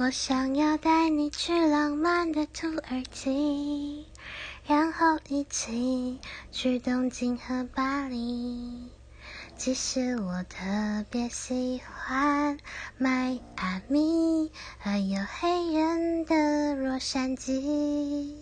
我想要带你去浪漫的土耳其，然后一起去东京和巴黎。其实我特别喜欢迈阿密，还有黑人的洛杉矶。